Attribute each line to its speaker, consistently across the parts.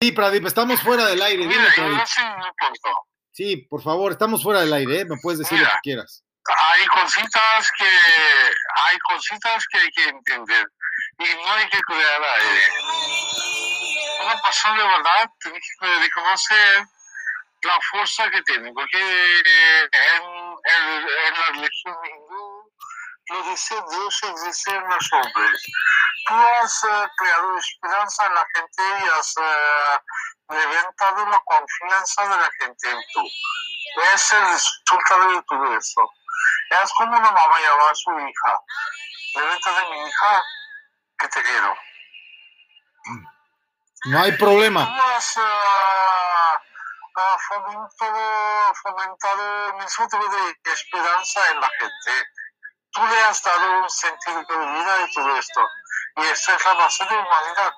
Speaker 1: Sí, Pradip, estamos fuera del aire. Dime, Pradip. Sí, por favor, estamos fuera del aire, ¿eh? Me puedes decir lo
Speaker 2: Mira.
Speaker 1: que quieras.
Speaker 2: Hay cositas que hay cositas que hay que entender y no hay que crear aire. Una persona de verdad tiene que reconocer la fuerza que tiene, porque en, en- en la religión lo dice Dios existe en los hombres. Tú has eh, creado esperanza en la gente y has eh, levantado la confianza de la gente en tú. Es el resultado de todo eso. Es como una mamá llama a su hija. Levanta de mi hija que te quiero.
Speaker 1: No hay problema.
Speaker 2: Tú has ah, fomentado, fomentado mismo tipo de esperanza en la gente. Tú le has dado un sentido de vida y todo esto. Y esto es la base de humanidad.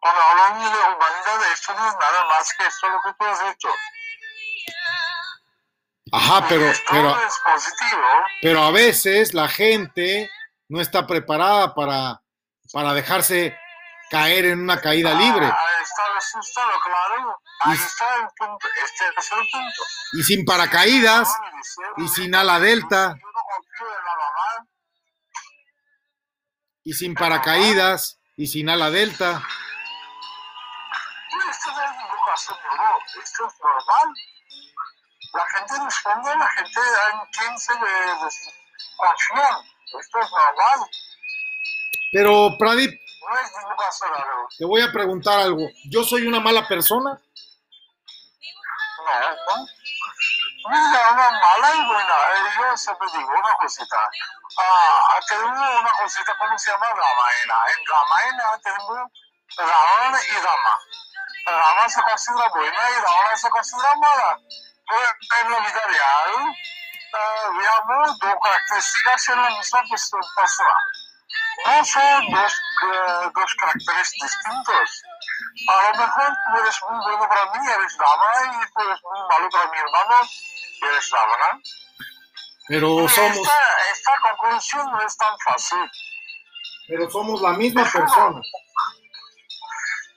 Speaker 2: Cuando hablamos de humanidad, esto no es nada más que esto lo que tú has hecho.
Speaker 1: Ajá, pero, pero, pero a veces la gente no está preparada para, para dejarse caer en una caída libre.
Speaker 2: Ah, está claro. Ahí
Speaker 1: Y-
Speaker 2: está el punto. Este es el punto.
Speaker 1: Y sin paracaídas, y sin ala delta,
Speaker 2: En la mamá.
Speaker 1: y sin paracaídas, y sin ala delta.
Speaker 2: Y esto no es ningún. Esto es normal. La gente responde, la gente en quien se le des- confían. Esto es normal.
Speaker 1: Pero, Pradip,
Speaker 2: No es ningún
Speaker 1: te voy a preguntar algo. ¿Yo soy una mala persona?
Speaker 2: No, no. Mira, una mala y buena. Eh, Yo siempre digo una cosita. Ah, tenemos una cosita, ¿cómo se llama? Ramayana. En Ramayana tenemos Ravana y Rama. Rama se considera buena y Ravana se considera mala. Pero en la vida real, eh, veamos dos características en la misma pers- persona. No son dos, eh, dos caracteres distintos. A lo mejor tú eres muy bueno para mí, eres Rama, y tú eres muy malo para mi hermano, eres Ravana.
Speaker 1: Pero somos,
Speaker 2: Esta, esta conclusión no es tan fácil.
Speaker 1: pero somos la misma persona.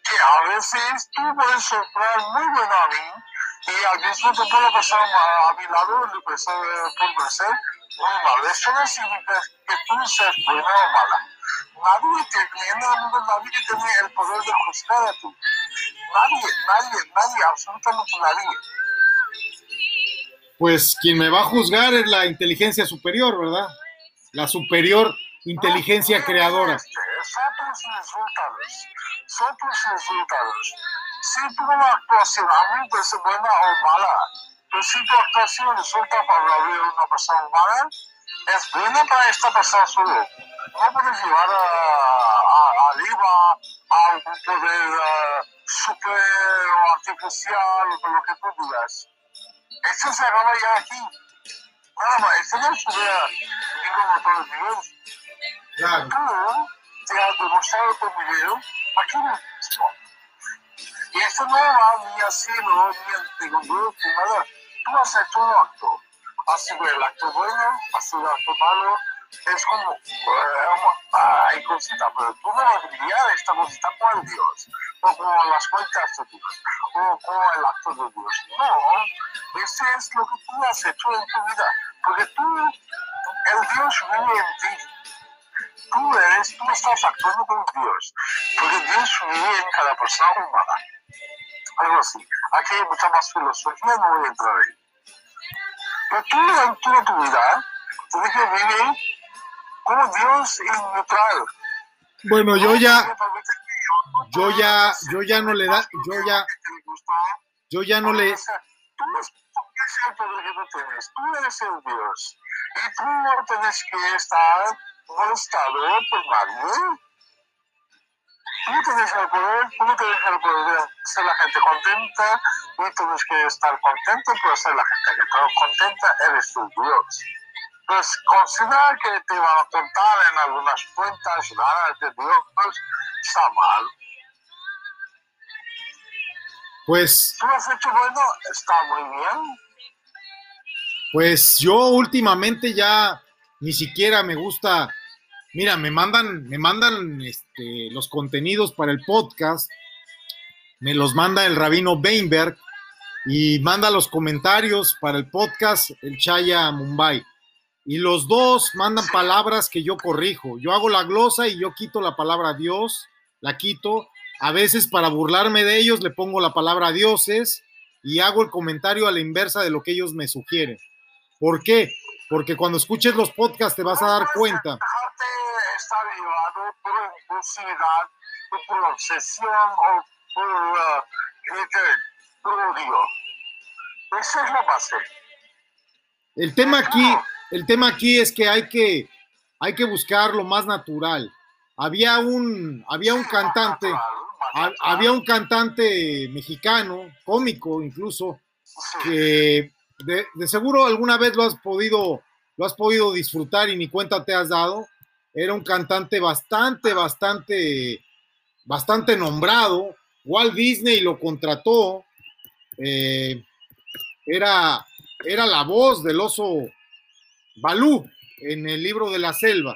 Speaker 2: Que a veces tú puedes soplar muy bueno a mí y al mismo tiempo la persona a, a mi lado le puede ser, muy malo. Eso no significa que tú seas buena o mala. Nadie tiene, en el mundo nadie tiene el poder de juzgar a tú. Nadie, nadie, nadie, absolutamente nadie.
Speaker 1: Pues quien me va a juzgar es la inteligencia superior, ¿verdad? La superior inteligencia creadora.
Speaker 2: Este, Son tus resultados. Tus resultados. Si tu actuación a mí puede ser buena o mala, pero si tu actuación resulta favorable a una persona humana, es buena para esta persona solo. No puedes llevar a, arriba a un poder eh, super o artificial o lo que tú digas. Esto se acaba ya aquí. Nada más, esto no sube a ningún otro nivel
Speaker 1: Claro.
Speaker 2: tú te has demostrado tu video aquí mismo. Y esto no va ni a cielo, ni a ningún grupo, nada. Tú has hecho un acto. Has sido el acto bueno, sido el acto malo. Es como, eh, hay cositas, pero tú no vas a esta cosita con Dios, o con las cuentas de Dios, o con el acto de Dios. No, ese es lo que tú has hecho en tu vida, porque tú, el Dios vive en ti tú eres, tú estás actuando con Dios, porque Dios vive en cada persona humana. Algo así. Aquí hay mucha más filosofía, no voy a entrar ahí. Pero tú toda tu vida tienes que vivir como Dios en neutral.
Speaker 1: Bueno, yo ya,
Speaker 2: Yo
Speaker 1: ya, yo ya no le da, yo ya, yo ya no le,
Speaker 2: Tú es es el poder que tú tienes. Tú eres el Dios. Y tú no tienes que estar molestado por nadie. Tienes el poder, tienes el poder de hacer la gente contenta y tienes que estar contento por hacer la gente que está contenta, eres tu Dios. Pues considera que te van a contar en algunas cuentas raras de Dios, está mal.
Speaker 1: pues,
Speaker 2: Tú has hecho bueno, está muy bien.
Speaker 1: pues yo últimamente ya ni siquiera me gusta Mira, me mandan, me mandan este, los contenidos para el podcast, me los manda el rabino Weinberg y manda los comentarios para el podcast el Chaya Mumbai. Y los dos mandan palabras que yo corrijo. Yo hago la glosa y yo quito la palabra Dios, la quito. A veces para burlarme de ellos le pongo la palabra dioses y hago el comentario a la inversa de lo que ellos me sugieren. ¿Por qué? Porque cuando escuches los podcasts te vas a dar cuenta.
Speaker 2: Está llevado por obsesión o por, uh, por odio. Esa es la base.
Speaker 1: El tema aquí, el tema aquí es que hay que, hay que buscar lo más natural. Había un, había un cantante, había un cantante mexicano, cómico incluso, que de, seguro alguna vez lo has podido, lo has podido disfrutar y ni cuenta te has dado. Era un cantante bastante, bastante, bastante nombrado. Walt Disney lo contrató. Eh, era, era la voz del oso Balú en el libro de la selva,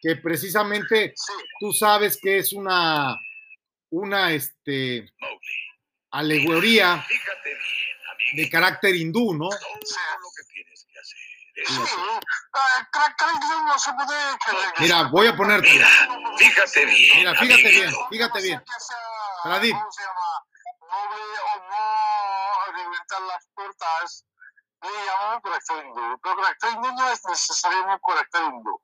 Speaker 1: que precisamente tú sabes que es una, una este, alegoría de carácter hindú, ¿no? Mira, voy a ponerte.
Speaker 3: Mira, fíjate bien.
Speaker 1: Mira, fíjate bien, fíjate bien. Pradip.
Speaker 2: las puertas le llamamos carácter hindú, pero carácter hindú no es necesariamente carácter hindú,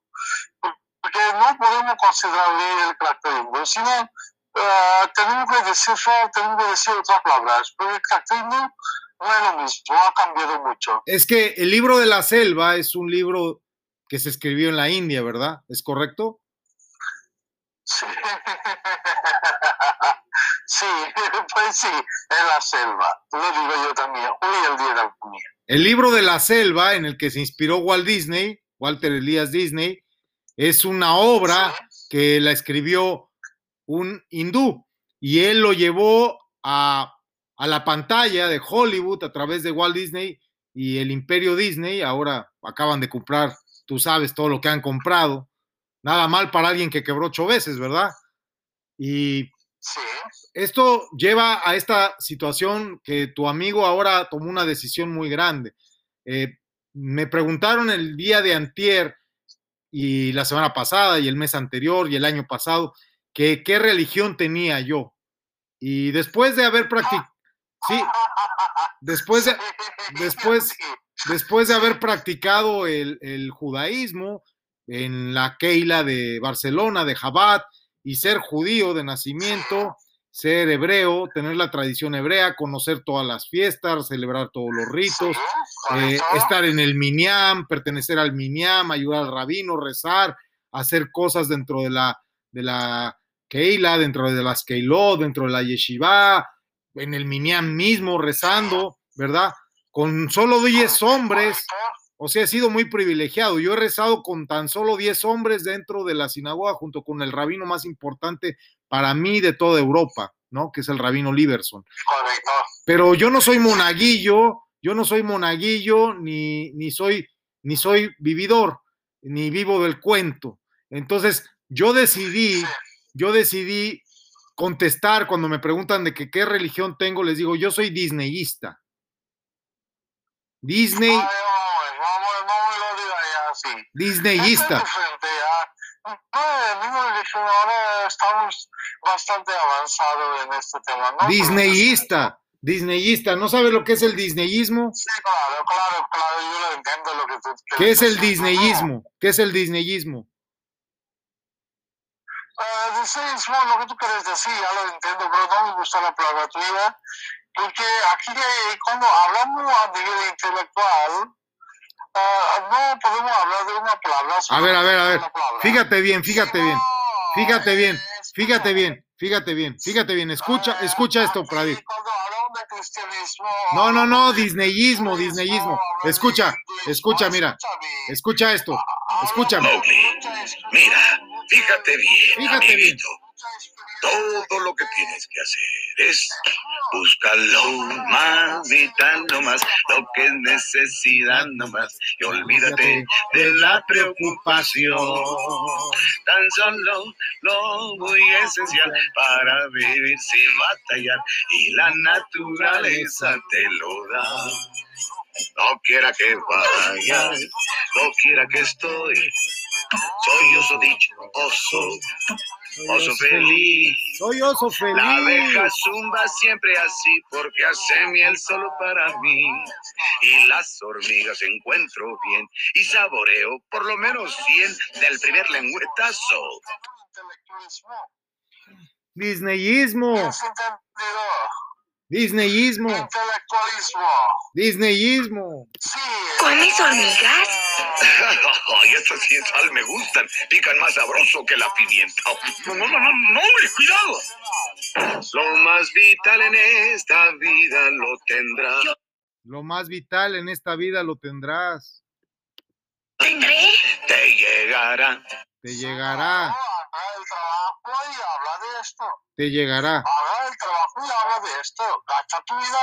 Speaker 2: porque no podemos considerar el carácter hindú, sino uh, tenemos que decir tenemos que decir otras palabras, pero el carácter hindú no es lo mismo, ha cambiado mucho.
Speaker 1: Es que el libro de la selva es un libro que se escribió en la India, ¿verdad? ¿Es correcto?
Speaker 2: Sí. Sí, pues sí, en la selva. Lo digo yo también. Hoy el día de la
Speaker 1: El libro de la selva, en el que se inspiró Walt Disney, Walter Elias Disney, es una obra que la escribió un hindú y él lo llevó a, a la pantalla de Hollywood a través de Walt Disney y el imperio Disney. Ahora acaban de comprar, tú sabes, todo lo que han comprado. Nada mal para alguien que quebró ocho veces, ¿verdad? Y esto lleva a esta situación que tu amigo ahora tomó una decisión muy grande. Eh, me preguntaron el día de antier y la semana pasada y el mes anterior y el año pasado que qué religión tenía yo. Y después de haber practicado, sí, después de, después, después de haber practicado el, el judaísmo en la Keila de Barcelona, de Jabat, y ser judío de nacimiento, ser hebreo, tener la tradición hebrea, conocer todas las fiestas, celebrar todos los ritos, eh, estar en el Minyan, pertenecer al Minyan, ayudar al rabino, rezar, hacer cosas dentro de la, de la Keila, dentro de las Keilot, dentro de la Yeshiva, en el Minyan mismo, rezando, ¿verdad? Con solo 10 hombres, o sea, he sido muy privilegiado. Yo he rezado con tan solo 10 hombres dentro de la sinagoga junto con el rabino más importante para mí de toda Europa, ¿no? Que es el rabino Liberson. Pero yo no soy monaguillo, yo no soy monaguillo, ni, ni, soy, ni soy vividor, ni vivo del cuento. Entonces, yo decidí, yo decidí contestar cuando me preguntan de que qué religión tengo, les digo, yo soy disneyista. Disney. Disneyista.
Speaker 2: ahora estamos bastante avanzados en este tema. ¿no?
Speaker 1: Disneyista. Disneyista, ¿no sabes lo que es el disneyismo?
Speaker 2: Sí, claro, claro, claro, yo lo entiendo lo que tú
Speaker 1: ¿Qué es el disneyismo? ¿Qué es el disneyismo?
Speaker 2: Uh, disneyismo, lo que tú quieres decir, ya lo entiendo, pero no me gusta la palabra tuya, porque aquí cuando hablamos a nivel intelectual, no podemos hablar de una palabra.
Speaker 1: A ver, a ver, a ver. Fíjate bien, fíjate bien. Fíjate bien, fíjate bien, fíjate bien, fíjate bien. Escucha, escucha esto, Pradip. No, no, no, disneyismo, disneyismo. Escucha, escucha, mira. Escucha esto. Escúchame.
Speaker 3: Mira, fíjate bien.
Speaker 1: Fíjate bien.
Speaker 3: Todo lo que tienes que hacer es buscarlo más vital nomás, lo que es necesidad nomás, y olvídate de la preocupación. Tan solo lo muy esencial para vivir sin batallar, y la naturaleza te lo da. No quiera que vaya, no quiera que estoy. Soy oso dicho, oso, oso feliz.
Speaker 1: Soy oso feliz.
Speaker 3: La abeja zumba siempre así porque hace miel solo para mí. Y las hormigas encuentro bien y saboreo por lo menos 100 del primer lengüetazo.
Speaker 1: Disneyismo. Disneyismo,
Speaker 2: Intelectualismo.
Speaker 1: Disneyismo.
Speaker 2: Sí.
Speaker 4: ¿Comes hormigas?
Speaker 3: Ay, estas sin sal me gustan. Pican más sabroso que la pimienta. No, no, no, no, no, hombre, cuidado. Lo más vital en esta vida lo tendrá.
Speaker 1: Lo más vital en esta vida lo tendrás.
Speaker 4: ¿Tendré?
Speaker 3: Te llegará.
Speaker 1: Te llegará,
Speaker 2: Haga el trabajo y habla de esto.
Speaker 1: te llegará.
Speaker 2: Haga el trabajo y habla de esto. Gacha tu vida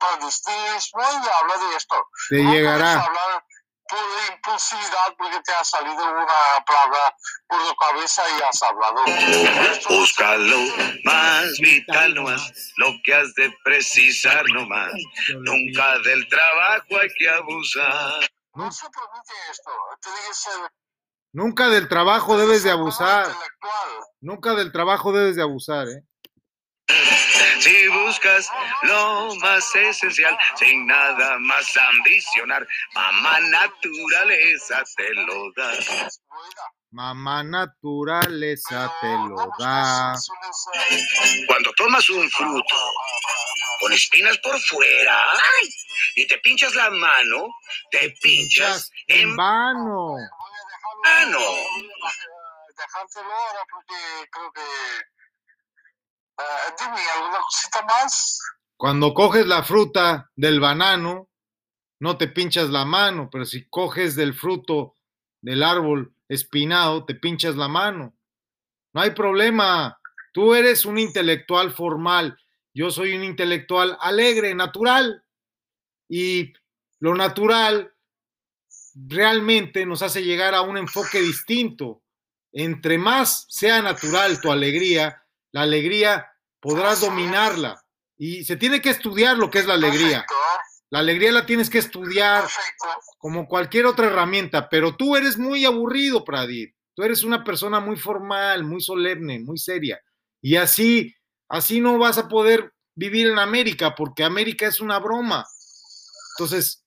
Speaker 2: para distinguismo y habla de esto.
Speaker 1: Te
Speaker 2: No
Speaker 1: llegará.
Speaker 2: puedes hablar por impulsividad porque te ha salido una palabra por tu cabeza y has hablado.
Speaker 3: Búscalo más vital nomás. Lo que has de precisar nomás. Nunca del trabajo hay que abusar.
Speaker 2: No se permite esto. Tiene que ser.
Speaker 1: Nunca del trabajo debes de abusar. Nunca del trabajo debes de abusar, ¿eh?
Speaker 3: Si buscas lo más esencial, sin nada más ambicionar, mamá naturaleza te lo da.
Speaker 1: Mamá naturaleza te lo da.
Speaker 3: Cuando tomas un fruto con espinas por fuera y te pinchas la mano, te pinchas en
Speaker 1: vano.
Speaker 2: Voy a dejarlo.
Speaker 3: mano.
Speaker 2: voy a Dejártelo ahora porque creo que. eh, dime, ¿alguna cosita más?
Speaker 1: Cuando coges la fruta del banano, no te pinchas la mano, pero si coges del fruto del árbol espinado, te pinchas la mano. No hay problema. Tú eres un intelectual formal. Yo soy un intelectual alegre, natural. Y lo natural realmente nos hace llegar a un enfoque distinto. Entre más sea natural tu alegría, la alegría podrás dominarla. Y se tiene que estudiar lo que es la alegría. La alegría la tienes que estudiar como cualquier otra herramienta, pero tú eres muy aburrido, Pradip. Tú eres una persona muy formal, muy solemne, muy seria. Y así, así no vas a poder vivir en América, porque América es una broma. Entonces,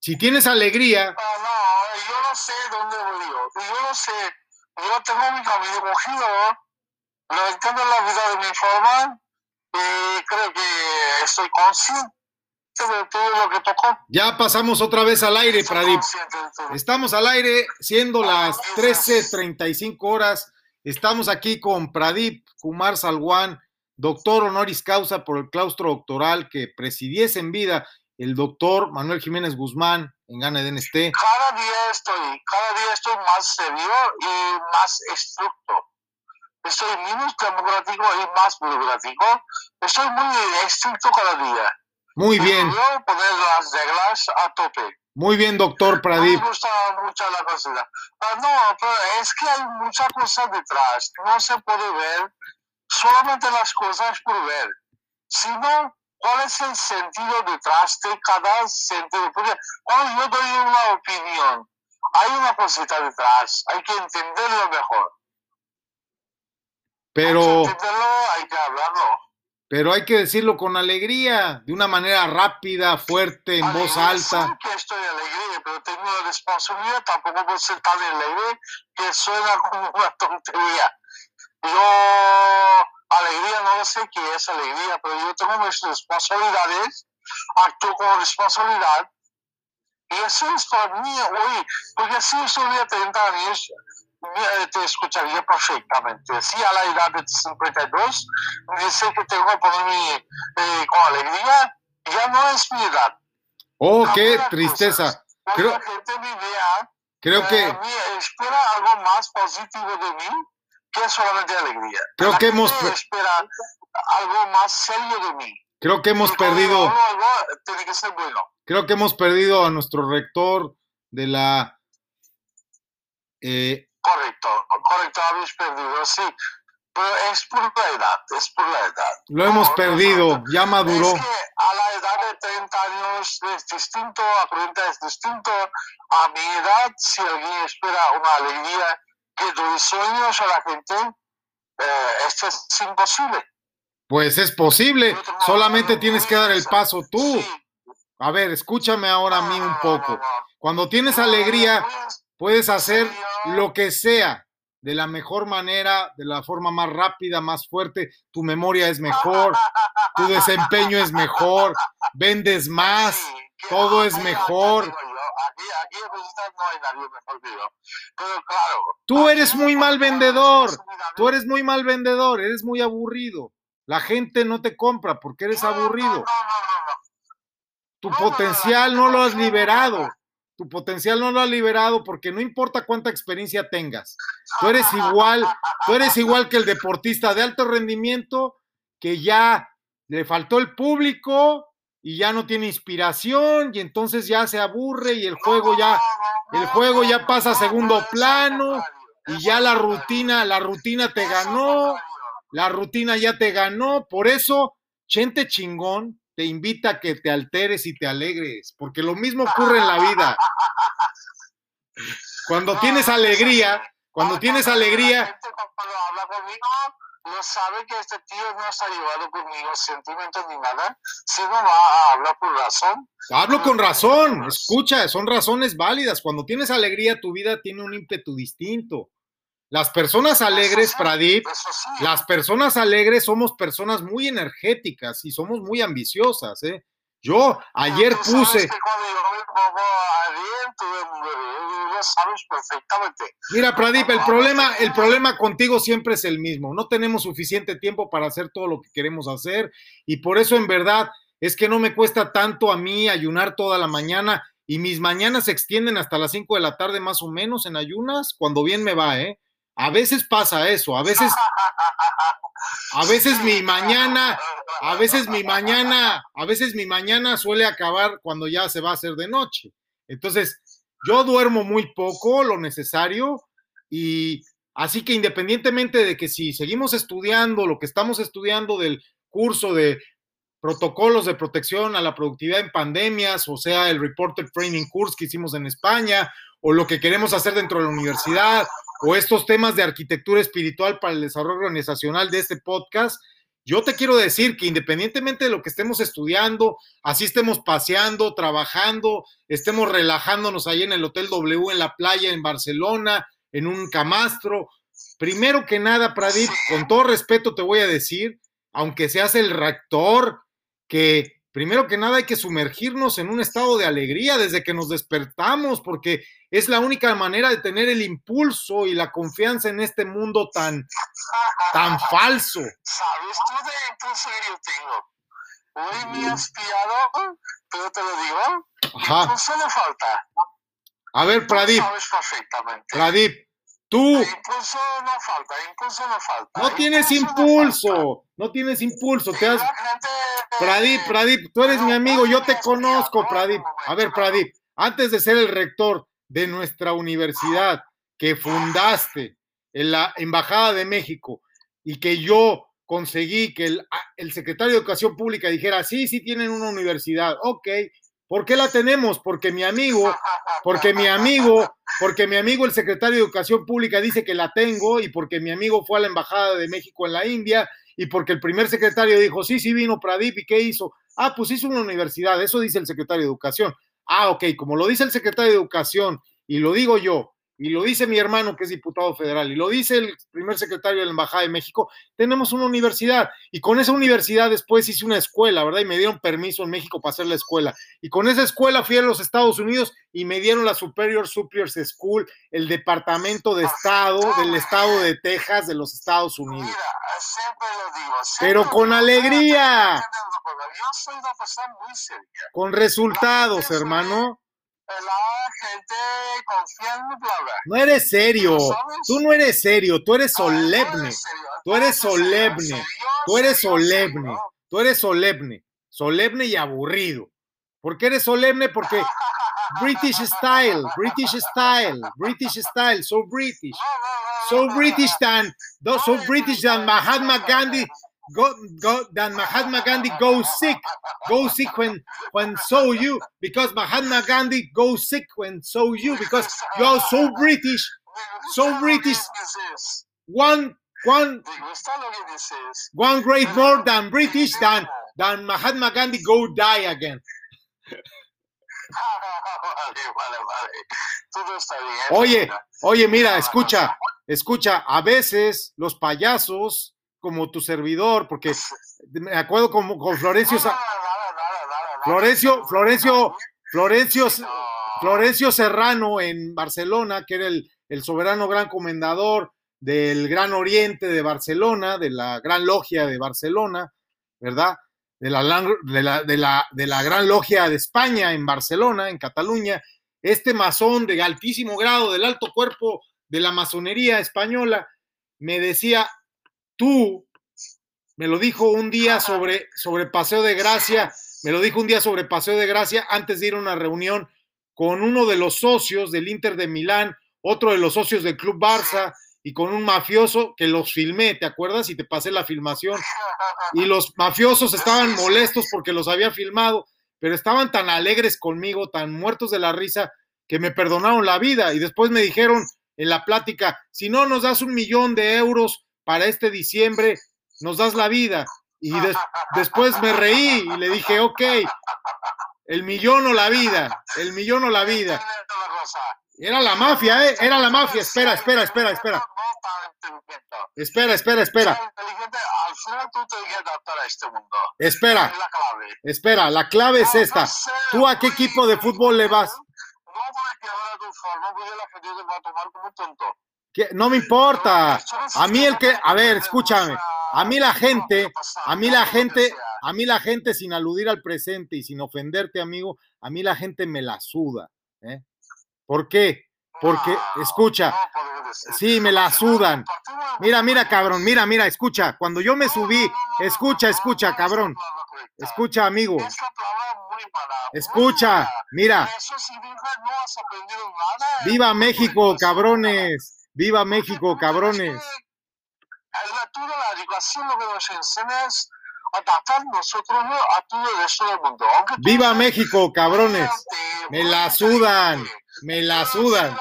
Speaker 1: si tienes alegría,
Speaker 2: Ah, no, yo no sé dónde voy yo. No sé. Yo tengo mi camino cogido. Lo entiendo la vida de mi forma. Y creo que estoy consciente de todo lo que tocó.
Speaker 1: ya pasamos otra vez al aire,
Speaker 2: Estoy
Speaker 1: Pradip. Estamos al aire, siendo las 13:35 horas. Estamos aquí con Pradip Kumar Salwan, doctor honoris causa por el claustro doctoral que presidiese en vida el doctor Manuel Jiménez Guzmán en Gana de NST.
Speaker 2: Cada día estoy, cada día estoy más serio y más estricto. Estoy menos democrático y más burocrático. Estoy muy estricto cada día.
Speaker 1: Muy bien,
Speaker 2: Yo poner las reglas a tope.
Speaker 1: muy bien, doctor
Speaker 2: No
Speaker 1: Pradip.
Speaker 2: me gusta mucho la cosa. Ah, no, pero es que hay muchas cosas detrás. No se puede ver solamente las cosas por ver, sino cuál es el sentido detrás de cada sentido. Porque cuando yo doy una opinión, hay una cosita detrás. Hay que entenderlo mejor.
Speaker 1: Pero,
Speaker 2: Hay que entenderlo, hay que hablarlo.
Speaker 1: pero hay que decirlo con alegría, de una manera rápida, fuerte, en voz
Speaker 2: Alegre, sí
Speaker 1: alta.
Speaker 2: que estoy alegre, pero tengo responsabilidad, tampoco puedo ser tan alegre que suena como una tontería. Yo, alegría, no sé qué es alegría, pero yo tengo mis responsabilidades, actúo con responsabilidad, y eso es para mí hoy, porque si yo estuviera 30 años, me- te escucharía perfectamente. Si a la edad de 52 dice que tengo que ponerme eh, con alegría, ya no es mi edad.
Speaker 1: Oh,
Speaker 2: Cambia
Speaker 1: qué tristeza. Creo,
Speaker 2: la gente me vea,
Speaker 1: creo
Speaker 2: eh,
Speaker 1: que,
Speaker 2: espera algo más positivo de mí, que es solamente alegría.
Speaker 1: Creo
Speaker 2: La
Speaker 1: que hemos
Speaker 2: espera algo más serio de mí.
Speaker 1: Creo que hemos perdido,
Speaker 2: algo, tiene que ser bueno.
Speaker 1: creo que hemos perdido a nuestro rector de la eh,
Speaker 2: Correcto, correcto, habéis perdido, sí. Pero es por la edad, es por la edad.
Speaker 1: lo hemos
Speaker 2: No, no
Speaker 1: perdido,
Speaker 2: falta.
Speaker 1: ya maduró.
Speaker 2: Es que a la edad de 30 años es distinto, a 40 es distinto. A mi edad, si alguien espera una alegría que doy sueños a la gente, eh, esto es imposible.
Speaker 1: Pues es posible, solamente tienes que dar el paso tú.
Speaker 2: Sí.
Speaker 1: A ver, escúchame ahora a mí un poco. Cuando tienes alegría, puedes hacer lo que sea, de la mejor manera, de la forma más rápida, más fuerte. Tu memoria es mejor, tu desempeño es mejor, vendes más. Todo es
Speaker 2: aquí-
Speaker 1: mejor.
Speaker 2: Aquí, digo yo, aquí, aquí en Venezuela no hay nadie mejor que yo. Pero claro.
Speaker 1: Tú eres muy mal vendedor. Tú eres muy mal vendedor, eres muy aburrido. La gente no te compra porque eres aburrido.
Speaker 2: No, no, no, no.
Speaker 1: Tu potencial no lo has liberado. Tu potencial no lo has liberado porque no importa cuánta experiencia tengas. Tú eres igual, tú eres igual que el deportista de alto rendimiento que ya le faltó el público y ya no tiene inspiración y entonces ya se aburre y el juego ya el juego ya pasa a segundo plano y ya la rutina, la rutina te ganó, la rutina ya te ganó, por eso Chente chingón te invita a que te alteres y te alegres, porque lo mismo ocurre en la vida. Cuando tienes alegría, cuando tienes alegría,
Speaker 2: No sabe que este tío no está llevado conmigo sentimientos ni nada, sino va a hablar por razón.
Speaker 1: hablo con razón, escucha, son razones válidas. Cuando tienes alegría, tu vida tiene un ímpetu distinto. Las personas alegres,
Speaker 2: sí,
Speaker 1: Pradip,
Speaker 2: sí.
Speaker 1: las personas alegres somos personas muy energéticas y somos muy ambiciosas, ¿eh? Yo ayer puse, mira, Pradip, el problema, el problema contigo siempre es el mismo. No tenemos suficiente tiempo para hacer todo lo que queremos hacer y por eso en verdad es que no me cuesta tanto a mí ayunar toda la mañana y mis mañanas se extienden hasta las 5 de la tarde más o menos en ayunas, cuando bien me va, ¿eh? A veces pasa eso, a veces, a veces mi mañana, a veces mi mañana, a veces mi mañana suele acabar cuando ya se va a hacer de noche. Entonces, yo duermo muy poco, lo necesario, y así que independientemente de que si seguimos estudiando lo que estamos estudiando del curso de protocolos de protección a la productividad en pandemias, o sea, el Reporter Training Course que hicimos en España, o lo que queremos hacer dentro de la universidad, o estos temas de arquitectura espiritual para el desarrollo organizacional de este podcast, yo te quiero decir que independientemente de lo que estemos estudiando, así estemos paseando, trabajando, estemos relajándonos ahí en el Hotel W en la playa en Barcelona, en un camastro, primero que nada, Pradip, con todo respeto te voy a decir, aunque seas el rector, que primero que nada hay que sumergirnos en un estado de alegría desde que nos despertamos, porque es la única manera de tener el impulso y la confianza en este mundo tan, tan falso.
Speaker 2: ¿Sabes tú de impulso que yo tengo? Muy muy aspirado, pero te lo digo,
Speaker 1: Ajá.
Speaker 2: impulso no falta.
Speaker 1: A ver,
Speaker 2: Tú
Speaker 1: Pradip,
Speaker 2: sabes perfectamente.
Speaker 1: Pradip, tú
Speaker 2: Impulso no falta, impulso no falta.
Speaker 1: no tienes
Speaker 2: Impulso no
Speaker 1: tienes impulso, te has...
Speaker 2: gente,
Speaker 1: Pradip, Pradip, tú eres mi amigo, yo te conozco, Pradip. A ver, Pradip, antes de ser el rector de nuestra universidad que fundaste en la Embajada de México y que yo conseguí que el, el secretario de Educación Pública dijera, sí, sí tienen una universidad, ok, ¿por qué la tenemos? Porque mi amigo, porque mi amigo, porque mi amigo el secretario de Educación Pública dice que la tengo y porque mi amigo fue a la Embajada de México en la India y porque el primer secretario dijo, sí, sí vino Pradip y ¿qué hizo? Ah, pues hizo una universidad, eso dice el secretario de Educación. Ah, ok, como lo dice el secretario de Educación y lo digo yo, y lo dice mi hermano que es diputado federal, y lo dice el primer secretario de la Embajada de México, tenemos una universidad. Y con esa universidad después hice una escuela, ¿verdad? Y me dieron permiso en México para hacer la escuela. Y con esa escuela fui a los Estados Unidos y me dieron la Superior Superiors School, el departamento de Estado del estado de Texas de los Estados Unidos.
Speaker 2: Mira, siempre lo digo. siempre
Speaker 1: Pero con alegría.
Speaker 2: Yo soy una persona muy seria.
Speaker 1: Con resultados, hermano.
Speaker 2: La gente confía en mi palabra.
Speaker 1: No eres serio. Tú no eres serio, tú eres solemne. Tú eres solemne. Tú eres solemne. Tú eres solemne. Solemne y aburrido. ¿Por qué eres solemne? Porque British style, British style, British style, so British. So British than, so British than Mahatma Gandhi go, go than Mahatma Gandhi goes sick, goes sick when when so you because Mahatma Gandhi goes sick when so you because you are so British. So British. One one one grade more than British than than Mahatma Gandhi go die again. Oye, oye, mira, escucha, escucha, a veces los payasos, como tu servidor, porque me acuerdo como con Florencio, Sa-. Florencio, Florencio, Florencio. Florencio Serrano en Barcelona, que era el, el soberano gran comendador del Gran Oriente de Barcelona, de la Gran Logia de Barcelona, ¿verdad? De la, de la, de la, de la Gran Logia de España en Barcelona, en Cataluña, este masón de altísimo grado, del alto cuerpo de la masonería española, me decía, tú, me lo dijo un día sobre, sobre Paseo de Gracia, me lo dijo un día sobre Paseo de Gracia antes de ir a una reunión con uno de los socios del Inter de Milán, otro de los socios del Club Barça y con un mafioso que los filmé, ¿te acuerdas? Y te pasé la filmación. Y los mafiosos estaban molestos porque los había filmado, pero estaban tan alegres conmigo, tan muertos de la risa, que me perdonaron la vida. Y después me dijeron en la plática, si no nos das un millón de euros para este diciembre, nos das la vida. Y des- después me reí y le dije, ok, el millón o la vida, el millón o la vida. Era la mafia, ¿eh? Era la mafia. Espera, espera, espera, espera. Espera, espera, espera. Espera, espera. La clave es esta. ¿Tú a qué equipo de fútbol le vas? ¿Qué? No me importa. A mí el que, a ver, escúchame. A mí la gente, a mí la gente, a mí la gente sin aludir al presente y sin ofenderte, amigo, a mí la gente me la suda. ¿eh? ¿Por qué? Porque, escucha, sí, me la sudan. Mira, mira, cabrón, mira, mira, escucha. Cuando yo me subí, escucha, escucha, cabrón. Escucha, amigo. Escucha, mira. Viva México, cabrones. Viva México, cabrones.
Speaker 2: es que La lectura, la educación, lo que nos enseña es adaptar nosotros ¿no? a todo el resto del mundo. Aunque tú
Speaker 1: Viva México, cabrones. Me la sudan. Me la sudan.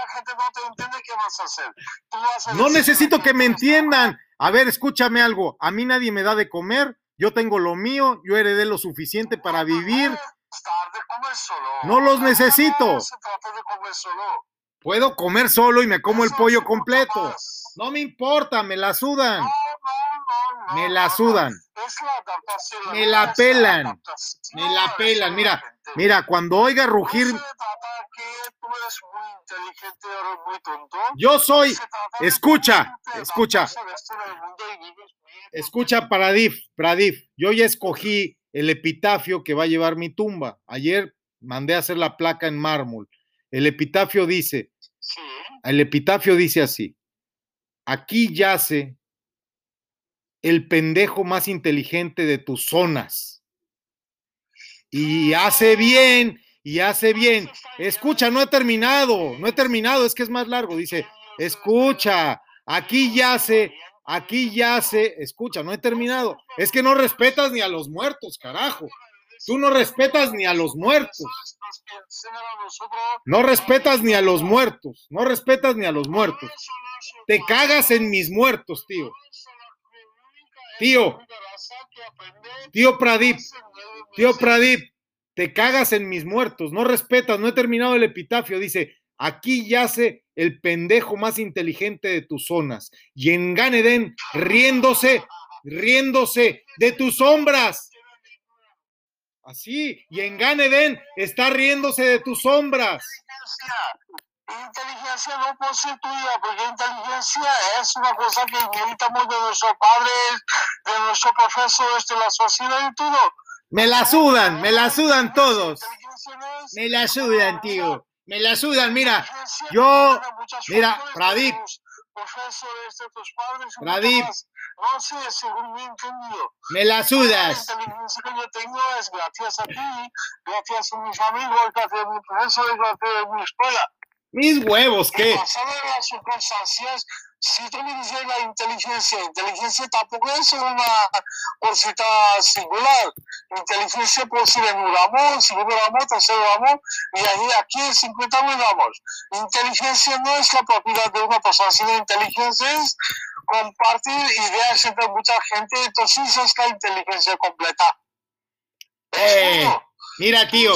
Speaker 2: No
Speaker 1: necesito que me entiendan. A ver, escúchame algo. A mí nadie me da de comer. Yo tengo lo mío. Yo heredé lo suficiente para vivir.
Speaker 2: Comer solo.
Speaker 1: No los necesito. Puedo comer solo y me como el pollo completo. No me importa, me la sudan. Me la sudan. Me la pelan. Me la pelan. Mira, mira, cuando oiga rugir, yo soy. Escucha, escucha. Escucha, Paradif, Pradif, yo ya escogí el epitafio que va a llevar mi tumba. Ayer mandé a hacer la placa en mármol. El epitafio dice,
Speaker 2: Sí.
Speaker 1: el epitafio dice así: Aquí yace el pendejo más inteligente de tus zonas. Y hace bien, y hace bien. Escucha, no he terminado, no he terminado, es que es más largo. Dice, escucha, aquí yace, aquí yace, escucha, no he terminado. Es que no respetas ni a los muertos, carajo. Tú no respetas ni a los muertos. No respetas ni a los muertos. No respetas ni a los muertos. Te cagas en mis muertos, tío. Tío. Tío Pradip. Tío Pradip, te cagas en mis muertos. No respetas, no he terminado el epitafio. Dice, aquí yace el pendejo más inteligente de tus zonas. Y en Ganeden, riéndose, riéndose de tus sombras. Así, y en Ganeden está riéndose de tus sombras.
Speaker 2: Inteligencia no puede ser tuya, porque inteligencia es una cosa que inheritamos de nuestros padres, de nuestros profesores, de la sociedad y todo.
Speaker 1: Me la sudan, me la sudan todos.
Speaker 2: Inteligencia no
Speaker 1: Me la sudan, tío. Me la sudan, mira.
Speaker 2: inteligencia
Speaker 1: yo- mira, Pradip.
Speaker 2: Tus padres mucho más. No sé, según mi entendido.
Speaker 1: Me la
Speaker 2: La
Speaker 1: sudas.
Speaker 2: inteligencia que yo tengo es gracias a ti, gracias a mis amigos, gracias a mis profesores, gracias a mi escuela.
Speaker 1: Mis huevos, ¿qué?
Speaker 2: Las circunstancias, si tú me dices la inteligencia, inteligencia tampoco es una cosita singular. Inteligencia puede ser en un ramo, segundo ramo, tercer ramo, y ahí aquí en 50 mil ramos. Inteligencia no es la propiedad de una persona, sino inteligencia es compartir ideas entre mucha gente, entonces es la inteligencia completa.
Speaker 1: Eh, mira, tío,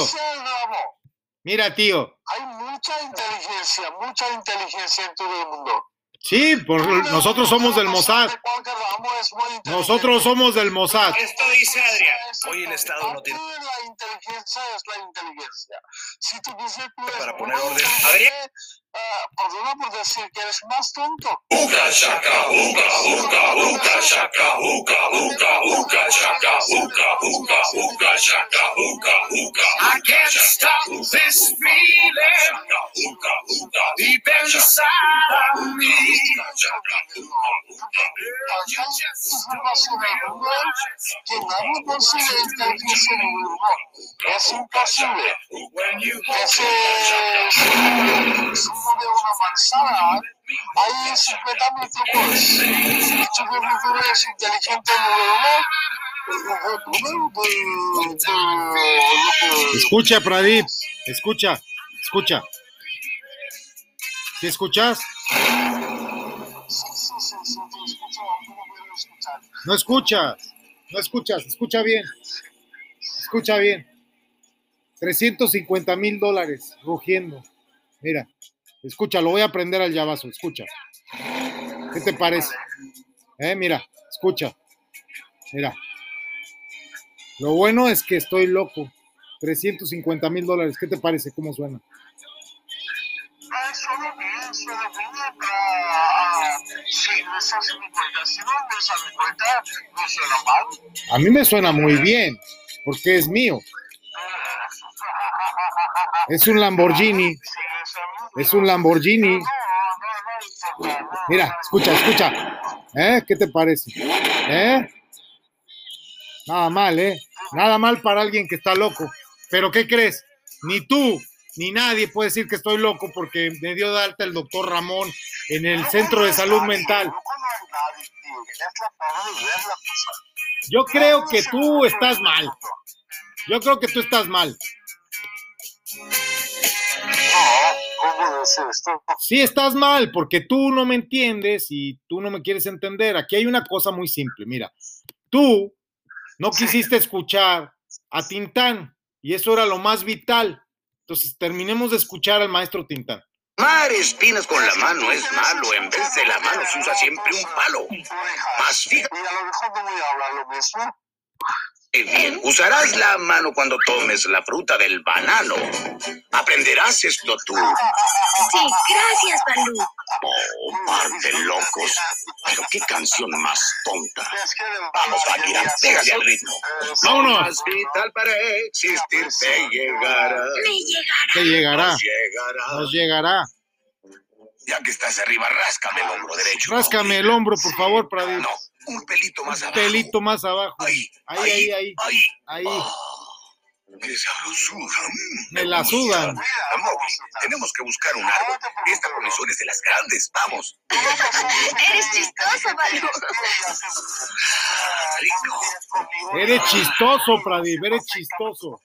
Speaker 1: mira, tío.
Speaker 2: Hay mucha inteligencia, mucha inteligencia en todo el mundo.
Speaker 1: Sí, por, nosotros somos del Mossad. Nosotros somos del Mossad.
Speaker 3: Esto dice Adrián. Hoy el Estado no tiene-
Speaker 2: La inteligencia es la inteligencia. Si tú dices que eres
Speaker 3: Para poner orden.
Speaker 2: ah, perdona por decir que eres más tonto.
Speaker 5: Uka shaka, uka, uka, uka shaka, uka, uka, uka shaka, uka, uka, uka shaka, uka, uka. I can't stop this feeling uka, uka, deep inside of me.
Speaker 2: Es imposible.
Speaker 5: When you
Speaker 2: Ese zumo de una manzana, hay 50 mil trucos. Y tú que tú eres inteligente en Google,
Speaker 1: Escucha, Pradip. Escucha, escucha. ¿Sí escuchas? No escuchas. No escuchas. Escucha bien. Escucha bien. 350 mil dólares rugiendo. Mira, escucha, lo voy a prender al llavazo. Escucha. ¿Qué te parece? Eh, mira, escucha. Mira. Lo bueno es que estoy loco. 350 mil dólares. ¿Qué te parece? ¿Cómo suena?
Speaker 2: En mi me suena.
Speaker 1: A mí me suena muy bien, porque es mío. Es un Lamborghini. Es un Lamborghini. Mira, escucha, escucha. ¿Eh? ¿Qué te parece? ¿Eh? Nada mal, ¿eh? Nada mal para alguien que está loco. Pero ¿qué crees? Ni tú ni nadie puede decir que estoy loco porque me dio de alta el doctor Ramón en el Centro de Salud Mental. Yo creo que tú estás mal. Yo creo que tú estás mal. Sí estás mal porque tú no me entiendes y tú no me quieres entender. Aquí hay una cosa muy simple. Mira, tú no quisiste escuchar a Tintán y eso era lo más vital. Entonces terminemos de escuchar al maestro Tintán.
Speaker 3: Mar espinas con la mano es malo. En vez de la mano se usa siempre un palo. Más fíjate
Speaker 2: Y a lo mejor no voy a hablar lo mismo.
Speaker 3: Bien. Usarás la mano cuando tomes la fruta del banano. Aprenderás esto tú.
Speaker 4: Sí, gracias, Balú.
Speaker 3: Oh, par de locos. Pero qué canción más tonta. Vamos, Bagheera, pégale al ritmo.
Speaker 1: Vámonos.
Speaker 3: Más vital para existir te llegará.
Speaker 4: Me llegará.
Speaker 1: Que llegará,
Speaker 3: Nos llegará.
Speaker 1: nos llegará.
Speaker 3: Ya que estás arriba, ráscame el hombro derecho.
Speaker 1: Ráscame el hombro, por favor, Pradip.
Speaker 3: No, un pelito más
Speaker 1: Un
Speaker 3: abajo.
Speaker 1: pelito más abajo.
Speaker 3: Ahí,
Speaker 1: Ahí, ahí, ahí.
Speaker 3: ahí.
Speaker 1: Ahí.
Speaker 3: Ah, qué sabrosura. Mm,
Speaker 1: Me la
Speaker 3: gusta.
Speaker 1: sudan.
Speaker 3: Tenemos que buscar un árbol. Esta comisión es de las grandes. Vamos.
Speaker 4: Eres chistoso, Balú.
Speaker 3: Rico.
Speaker 1: Eres chistoso, Pradip, eres chistoso.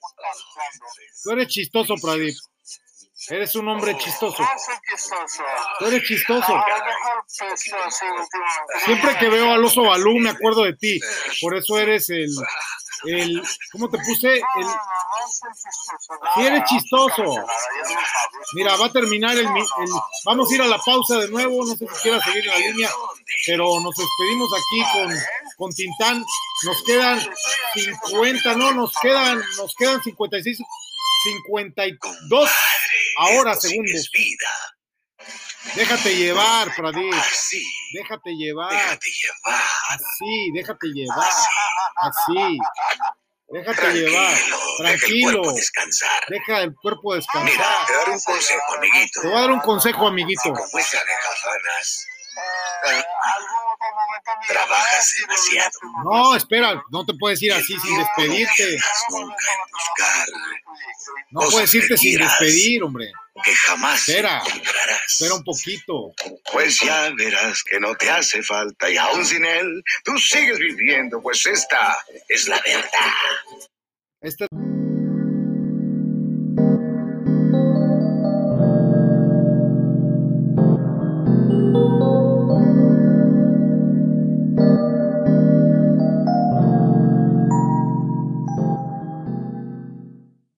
Speaker 1: Tú eres chistoso, Pradip. Eres un hombre chistoso.
Speaker 2: No soy chistoso.
Speaker 1: Tú eres chistoso.
Speaker 2: A lo mejor pues.
Speaker 1: Siempre que veo al oso Balú me acuerdo de ti. Por eso eres el, el ¿cómo te puse? El. Sí, eres chistoso. mira, va a terminar el, el- vamos a ir a la pausa de nuevo. No sé si quieras seguir en la línea, pero nos despedimos aquí con, con Tintán. Nos quedan 50, no, nos quedan, nos quedan 56, 52 ahora segundos.
Speaker 3: vida.
Speaker 1: Déjate llevar, Pradip.
Speaker 3: Así.
Speaker 1: Déjate llevar.
Speaker 3: Déjate llevar.
Speaker 1: Así, déjate llevar. Así. Déjate
Speaker 3: Tranquilo,
Speaker 1: llevar.
Speaker 3: deja el
Speaker 1: Tranquilo.
Speaker 3: cuerpo descansar.
Speaker 1: Deja el cuerpo
Speaker 3: Mira,
Speaker 1: descansar.
Speaker 3: te daré un consejo, amiguito.
Speaker 1: Te voy a dar un consejo, amiguito.
Speaker 3: Como esa de Jafanas,
Speaker 2: Eh,
Speaker 3: Trabajas demasiado.
Speaker 1: No, espera, no te puedes ir así sin despedirte. No puedes irte sin despedir, hombre.
Speaker 3: que jamás
Speaker 1: Espera.
Speaker 3: encontrarás.
Speaker 1: Espera un poquito.
Speaker 3: Pues ya verás que no te hace falta y aún sin él, tú sigues viviendo, pues esta es la verdad.
Speaker 1: Este